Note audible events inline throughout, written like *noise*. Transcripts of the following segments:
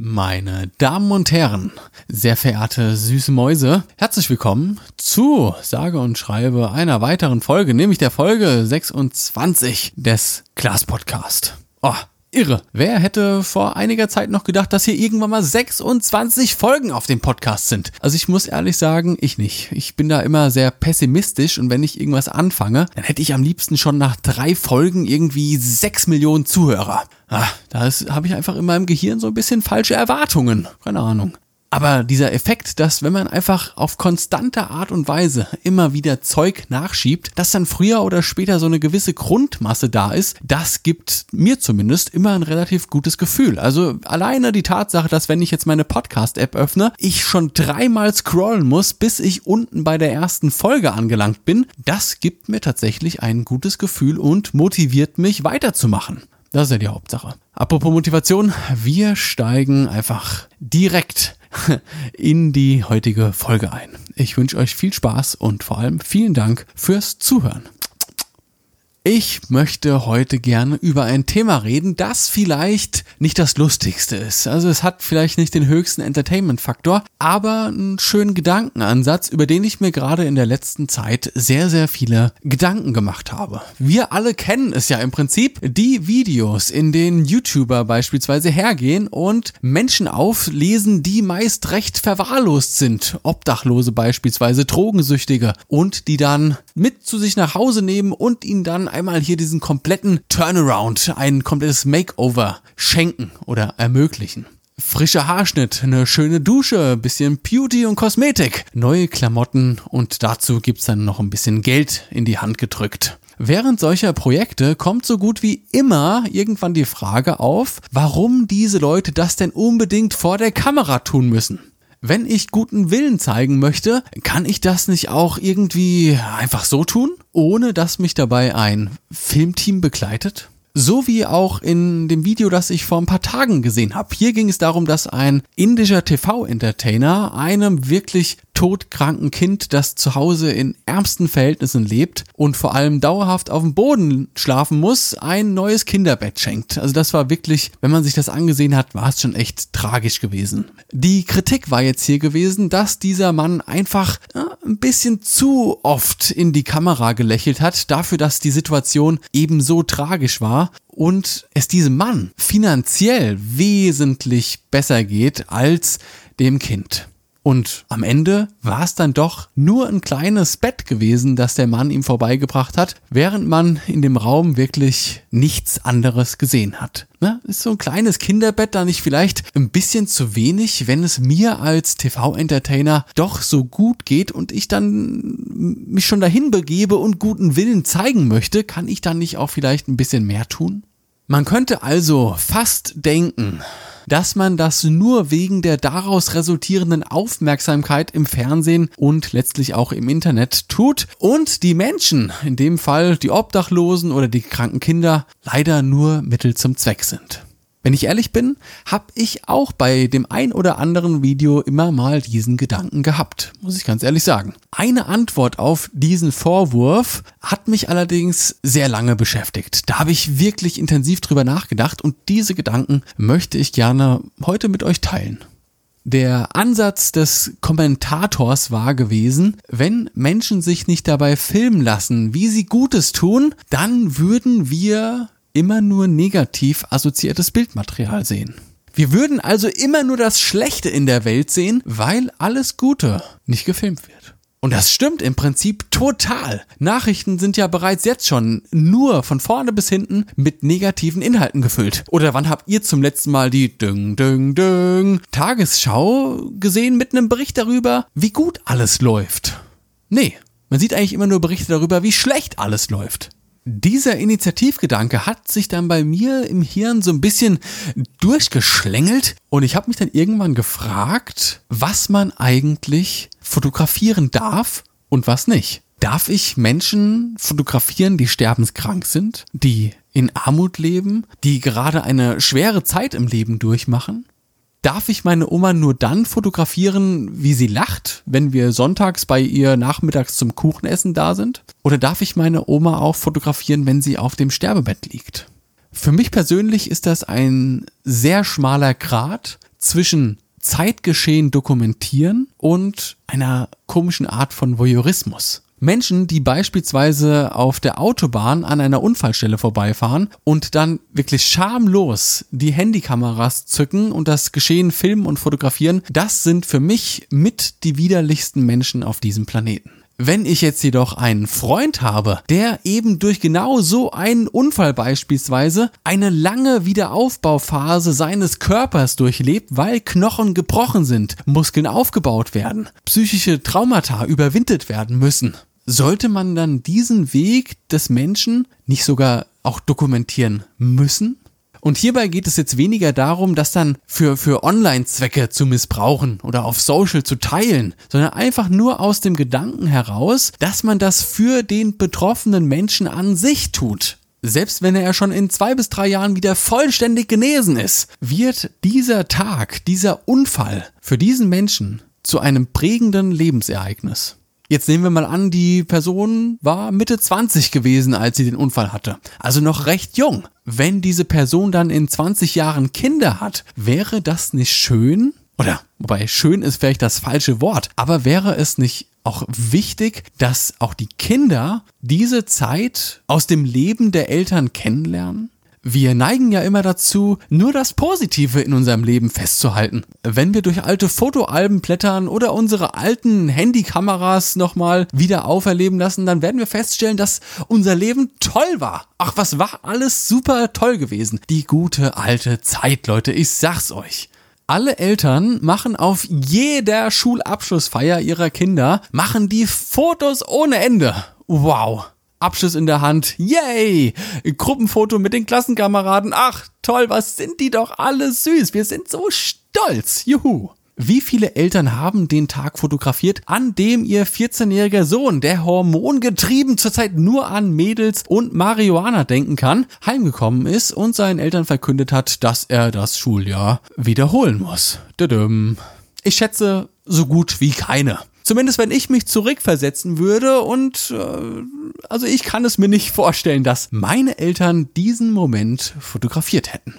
Meine Damen und Herren, sehr verehrte süße Mäuse, herzlich willkommen zu sage und schreibe einer weiteren Folge, nämlich der Folge 26 des Class Podcast. Oh, Irre. Wer hätte vor einiger Zeit noch gedacht, dass hier irgendwann mal 26 Folgen auf dem Podcast sind? Also ich muss ehrlich sagen, ich nicht. Ich bin da immer sehr pessimistisch und wenn ich irgendwas anfange, dann hätte ich am liebsten schon nach drei Folgen irgendwie 6 Millionen Zuhörer. Ah, da habe ich einfach in meinem Gehirn so ein bisschen falsche Erwartungen. Keine Ahnung. Aber dieser Effekt, dass wenn man einfach auf konstante Art und Weise immer wieder Zeug nachschiebt, dass dann früher oder später so eine gewisse Grundmasse da ist, das gibt mir zumindest immer ein relativ gutes Gefühl. Also alleine die Tatsache, dass wenn ich jetzt meine Podcast-App öffne, ich schon dreimal scrollen muss, bis ich unten bei der ersten Folge angelangt bin, das gibt mir tatsächlich ein gutes Gefühl und motiviert mich weiterzumachen. Das ist ja die Hauptsache. Apropos Motivation, wir steigen einfach direkt *laughs* in die heutige Folge ein. Ich wünsche euch viel Spaß und vor allem vielen Dank fürs Zuhören. Ich möchte heute gerne über ein Thema reden, das vielleicht nicht das lustigste ist. Also es hat vielleicht nicht den höchsten Entertainment-Faktor, aber einen schönen Gedankenansatz, über den ich mir gerade in der letzten Zeit sehr, sehr viele Gedanken gemacht habe. Wir alle kennen es ja im Prinzip, die Videos, in denen YouTuber beispielsweise hergehen und Menschen auflesen, die meist recht verwahrlost sind. Obdachlose beispielsweise, Drogensüchtige und die dann mit zu sich nach Hause nehmen und ihnen dann einmal hier diesen kompletten Turnaround, ein komplettes Makeover schenken oder ermöglichen. Frischer Haarschnitt, eine schöne Dusche, bisschen Beauty und Kosmetik, neue Klamotten und dazu gibt's dann noch ein bisschen Geld in die Hand gedrückt. Während solcher Projekte kommt so gut wie immer irgendwann die Frage auf, warum diese Leute das denn unbedingt vor der Kamera tun müssen wenn ich guten Willen zeigen möchte, kann ich das nicht auch irgendwie einfach so tun, ohne dass mich dabei ein Filmteam begleitet? So wie auch in dem Video, das ich vor ein paar Tagen gesehen habe. Hier ging es darum, dass ein indischer TV-Entertainer einem wirklich todkranken Kind, das zu Hause in ärmsten Verhältnissen lebt und vor allem dauerhaft auf dem Boden schlafen muss, ein neues Kinderbett schenkt. Also das war wirklich, wenn man sich das angesehen hat, war es schon echt tragisch gewesen. Die Kritik war jetzt hier gewesen, dass dieser Mann einfach ja, ein bisschen zu oft in die Kamera gelächelt hat, dafür, dass die Situation eben so tragisch war und es diesem Mann finanziell wesentlich besser geht als dem Kind. Und am Ende war es dann doch nur ein kleines Bett gewesen, das der Mann ihm vorbeigebracht hat, während man in dem Raum wirklich nichts anderes gesehen hat. Ne? Ist so ein kleines Kinderbett da nicht vielleicht ein bisschen zu wenig, wenn es mir als TV-Entertainer doch so gut geht und ich dann mich schon dahin begebe und guten Willen zeigen möchte, kann ich dann nicht auch vielleicht ein bisschen mehr tun? Man könnte also fast denken, dass man das nur wegen der daraus resultierenden Aufmerksamkeit im Fernsehen und letztlich auch im Internet tut und die Menschen, in dem Fall die Obdachlosen oder die kranken Kinder, leider nur Mittel zum Zweck sind. Wenn ich ehrlich bin, habe ich auch bei dem ein oder anderen Video immer mal diesen Gedanken gehabt, muss ich ganz ehrlich sagen. Eine Antwort auf diesen Vorwurf hat mich allerdings sehr lange beschäftigt. Da habe ich wirklich intensiv drüber nachgedacht und diese Gedanken möchte ich gerne heute mit euch teilen. Der Ansatz des Kommentators war gewesen, wenn Menschen sich nicht dabei filmen lassen, wie sie Gutes tun, dann würden wir immer nur negativ assoziiertes Bildmaterial sehen. Wir würden also immer nur das Schlechte in der Welt sehen, weil alles Gute nicht gefilmt wird. Und das stimmt im Prinzip total. Nachrichten sind ja bereits jetzt schon nur von vorne bis hinten mit negativen Inhalten gefüllt. Oder wann habt ihr zum letzten Mal die Düng, Düng, Düng Tagesschau gesehen mit einem Bericht darüber, wie gut alles läuft? Nee, man sieht eigentlich immer nur Berichte darüber, wie schlecht alles läuft dieser Initiativgedanke hat sich dann bei mir im Hirn so ein bisschen durchgeschlängelt und ich habe mich dann irgendwann gefragt, was man eigentlich fotografieren darf und was nicht. Darf ich Menschen fotografieren, die sterbenskrank sind, die in Armut leben, die gerade eine schwere Zeit im Leben durchmachen? Darf ich meine Oma nur dann fotografieren, wie sie lacht, wenn wir sonntags bei ihr nachmittags zum Kuchenessen da sind? Oder darf ich meine Oma auch fotografieren, wenn sie auf dem Sterbebett liegt? Für mich persönlich ist das ein sehr schmaler Grat zwischen Zeitgeschehen dokumentieren und einer komischen Art von Voyeurismus. Menschen, die beispielsweise auf der Autobahn an einer Unfallstelle vorbeifahren und dann wirklich schamlos die Handykameras zücken und das Geschehen filmen und fotografieren, das sind für mich mit die widerlichsten Menschen auf diesem Planeten. Wenn ich jetzt jedoch einen Freund habe, der eben durch genau so einen Unfall beispielsweise eine lange Wiederaufbauphase seines Körpers durchlebt, weil Knochen gebrochen sind, Muskeln aufgebaut werden, psychische Traumata überwindet werden müssen, sollte man dann diesen Weg des Menschen nicht sogar auch dokumentieren müssen? Und hierbei geht es jetzt weniger darum, das dann für, für Online-Zwecke zu missbrauchen oder auf Social zu teilen, sondern einfach nur aus dem Gedanken heraus, dass man das für den betroffenen Menschen an sich tut. Selbst wenn er schon in zwei bis drei Jahren wieder vollständig genesen ist, wird dieser Tag, dieser Unfall für diesen Menschen zu einem prägenden Lebensereignis. Jetzt nehmen wir mal an, die Person war Mitte 20 gewesen, als sie den Unfall hatte. Also noch recht jung. Wenn diese Person dann in 20 Jahren Kinder hat, wäre das nicht schön? Oder, wobei schön ist vielleicht das falsche Wort, aber wäre es nicht auch wichtig, dass auch die Kinder diese Zeit aus dem Leben der Eltern kennenlernen? Wir neigen ja immer dazu, nur das Positive in unserem Leben festzuhalten. Wenn wir durch alte Fotoalben blättern oder unsere alten Handykameras nochmal wieder auferleben lassen, dann werden wir feststellen, dass unser Leben toll war. Ach, was war alles super toll gewesen. Die gute alte Zeit, Leute, ich sag's euch. Alle Eltern machen auf jeder Schulabschlussfeier ihrer Kinder, machen die Fotos ohne Ende. Wow. Abschluss in der Hand. Yay! Gruppenfoto mit den Klassenkameraden. Ach, toll, was sind die doch alle süß. Wir sind so stolz. Juhu! Wie viele Eltern haben den Tag fotografiert, an dem ihr 14-jähriger Sohn, der hormongetrieben zurzeit nur an Mädels und Marihuana denken kann, heimgekommen ist und seinen Eltern verkündet hat, dass er das Schuljahr wiederholen muss? Ich schätze, so gut wie keine. Zumindest wenn ich mich zurückversetzen würde und äh, also ich kann es mir nicht vorstellen, dass meine Eltern diesen Moment fotografiert hätten.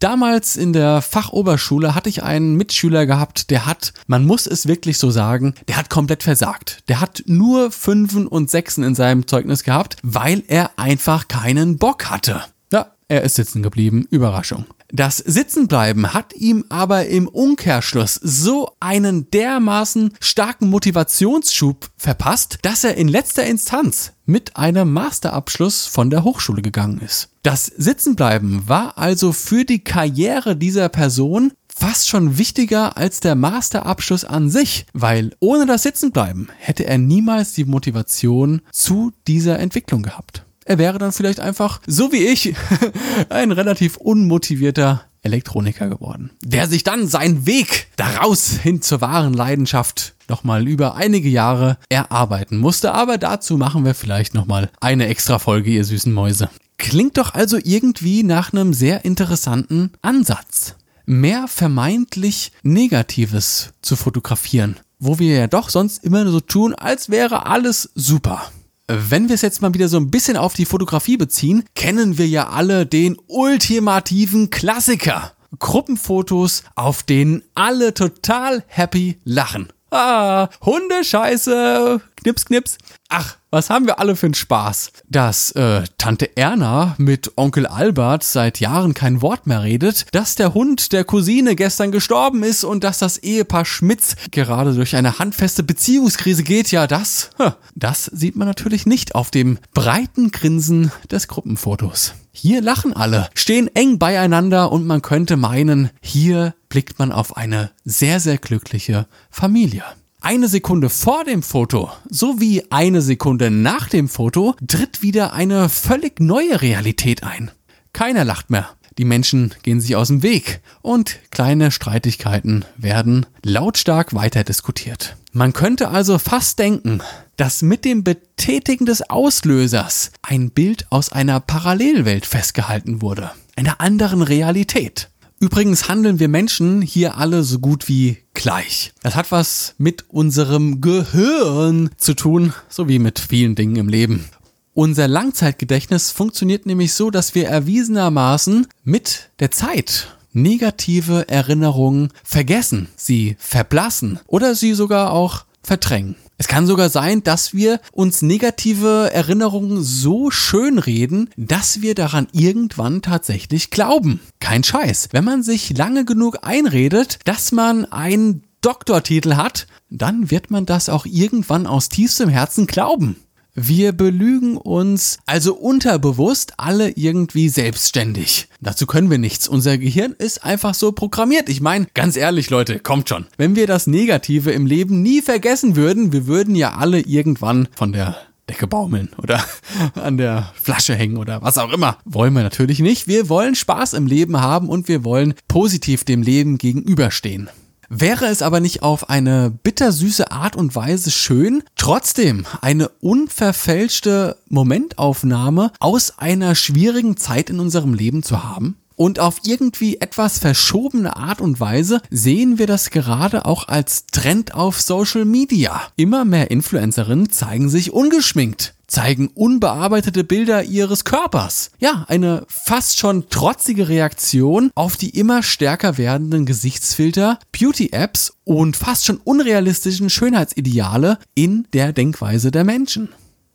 Damals in der Fachoberschule hatte ich einen Mitschüler gehabt, der hat, man muss es wirklich so sagen, der hat komplett versagt. Der hat nur Fünfen und Sechsen in seinem Zeugnis gehabt, weil er einfach keinen Bock hatte. Ja, er ist sitzen geblieben. Überraschung. Das Sitzenbleiben hat ihm aber im Umkehrschluss so einen dermaßen starken Motivationsschub verpasst, dass er in letzter Instanz mit einem Masterabschluss von der Hochschule gegangen ist. Das Sitzenbleiben war also für die Karriere dieser Person fast schon wichtiger als der Masterabschluss an sich, weil ohne das Sitzenbleiben hätte er niemals die Motivation zu dieser Entwicklung gehabt. Er wäre dann vielleicht einfach, so wie ich, *laughs* ein relativ unmotivierter Elektroniker geworden, der sich dann seinen Weg daraus hin zur wahren Leidenschaft nochmal über einige Jahre erarbeiten musste. Aber dazu machen wir vielleicht nochmal eine extra Folge, ihr süßen Mäuse. Klingt doch also irgendwie nach einem sehr interessanten Ansatz. Mehr vermeintlich Negatives zu fotografieren, wo wir ja doch sonst immer so tun, als wäre alles super. Wenn wir es jetzt mal wieder so ein bisschen auf die Fotografie beziehen, kennen wir ja alle den ultimativen Klassiker. Gruppenfotos, auf denen alle total happy lachen. Ah, Hundescheiße, knips, knips. Ach, was haben wir alle für einen Spaß? Dass äh, Tante Erna mit Onkel Albert seit Jahren kein Wort mehr redet, dass der Hund der Cousine gestern gestorben ist und dass das Ehepaar Schmitz gerade durch eine handfeste Beziehungskrise geht, ja, das, das sieht man natürlich nicht auf dem breiten Grinsen des Gruppenfotos. Hier lachen alle, stehen eng beieinander und man könnte meinen, hier blickt man auf eine sehr, sehr glückliche Familie. Eine Sekunde vor dem Foto sowie eine Sekunde nach dem Foto tritt wieder eine völlig neue Realität ein. Keiner lacht mehr. Die Menschen gehen sich aus dem Weg und kleine Streitigkeiten werden lautstark weiter diskutiert. Man könnte also fast denken, dass mit dem Betätigen des Auslösers ein Bild aus einer Parallelwelt festgehalten wurde, einer anderen Realität. Übrigens handeln wir Menschen hier alle so gut wie gleich. Das hat was mit unserem Gehirn zu tun, so wie mit vielen Dingen im Leben. Unser Langzeitgedächtnis funktioniert nämlich so, dass wir erwiesenermaßen mit der Zeit negative Erinnerungen vergessen, sie verblassen oder sie sogar auch verdrängen. Es kann sogar sein, dass wir uns negative Erinnerungen so schön reden, dass wir daran irgendwann tatsächlich glauben. Kein Scheiß. Wenn man sich lange genug einredet, dass man einen Doktortitel hat, dann wird man das auch irgendwann aus tiefstem Herzen glauben. Wir belügen uns also unterbewusst alle irgendwie selbstständig. Dazu können wir nichts. Unser Gehirn ist einfach so programmiert. Ich meine, ganz ehrlich, Leute, kommt schon. Wenn wir das Negative im Leben nie vergessen würden, wir würden ja alle irgendwann von der Decke baumeln oder *laughs* an der Flasche hängen oder was auch immer. Wollen wir natürlich nicht. Wir wollen Spaß im Leben haben und wir wollen positiv dem Leben gegenüberstehen. Wäre es aber nicht auf eine bittersüße Art und Weise schön, trotzdem eine unverfälschte Momentaufnahme aus einer schwierigen Zeit in unserem Leben zu haben? Und auf irgendwie etwas verschobene Art und Weise sehen wir das gerade auch als Trend auf Social Media. Immer mehr Influencerinnen zeigen sich ungeschminkt zeigen unbearbeitete Bilder ihres Körpers. Ja, eine fast schon trotzige Reaktion auf die immer stärker werdenden Gesichtsfilter, Beauty-Apps und fast schon unrealistischen Schönheitsideale in der Denkweise der Menschen.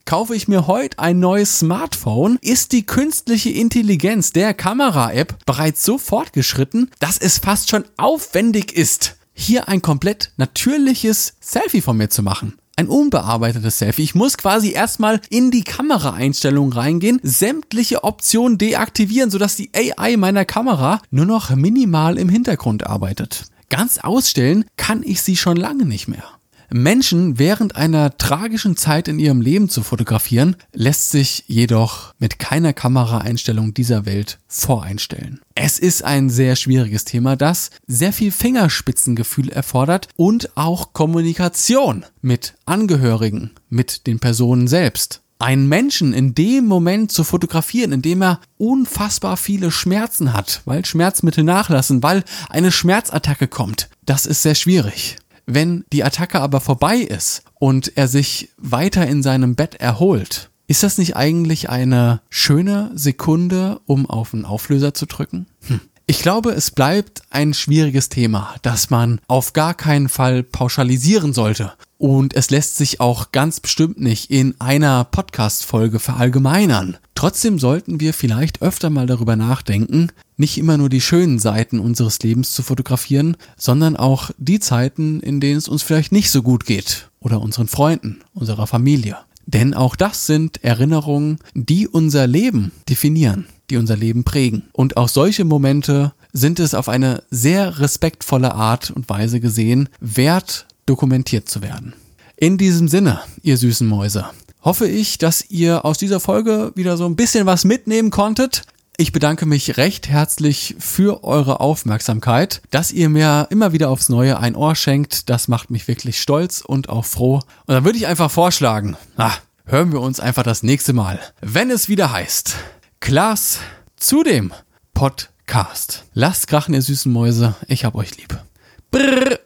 Kaufe ich mir heute ein neues Smartphone, ist die künstliche Intelligenz der Kamera-App bereits so fortgeschritten, dass es fast schon aufwendig ist, hier ein komplett natürliches Selfie von mir zu machen ein unbearbeitetes Selfie. Ich muss quasi erstmal in die Kameraeinstellungen reingehen, sämtliche Optionen deaktivieren, sodass die AI meiner Kamera nur noch minimal im Hintergrund arbeitet. Ganz ausstellen kann ich sie schon lange nicht mehr. Menschen während einer tragischen Zeit in ihrem Leben zu fotografieren, lässt sich jedoch mit keiner Kameraeinstellung dieser Welt voreinstellen. Es ist ein sehr schwieriges Thema, das sehr viel Fingerspitzengefühl erfordert und auch Kommunikation mit Angehörigen, mit den Personen selbst einen Menschen in dem Moment zu fotografieren, in dem er unfassbar viele Schmerzen hat, weil Schmerzmittel nachlassen, weil eine Schmerzattacke kommt, das ist sehr schwierig. Wenn die Attacke aber vorbei ist und er sich weiter in seinem Bett erholt, ist das nicht eigentlich eine schöne Sekunde, um auf den Auflöser zu drücken? Hm. Ich glaube, es bleibt ein schwieriges Thema, das man auf gar keinen Fall pauschalisieren sollte. Und es lässt sich auch ganz bestimmt nicht in einer Podcast-Folge verallgemeinern. Trotzdem sollten wir vielleicht öfter mal darüber nachdenken, nicht immer nur die schönen Seiten unseres Lebens zu fotografieren, sondern auch die Zeiten, in denen es uns vielleicht nicht so gut geht oder unseren Freunden, unserer Familie. Denn auch das sind Erinnerungen, die unser Leben definieren, die unser Leben prägen. Und auch solche Momente sind es auf eine sehr respektvolle Art und Weise gesehen, wert dokumentiert zu werden. In diesem Sinne, ihr süßen Mäuse, hoffe ich, dass ihr aus dieser Folge wieder so ein bisschen was mitnehmen konntet. Ich bedanke mich recht herzlich für eure Aufmerksamkeit, dass ihr mir immer wieder aufs Neue ein Ohr schenkt. Das macht mich wirklich stolz und auch froh. Und dann würde ich einfach vorschlagen, na, hören wir uns einfach das nächste Mal, wenn es wieder heißt, Klaas zu dem Podcast. Lasst krachen, ihr süßen Mäuse. Ich hab euch lieb. Brrr.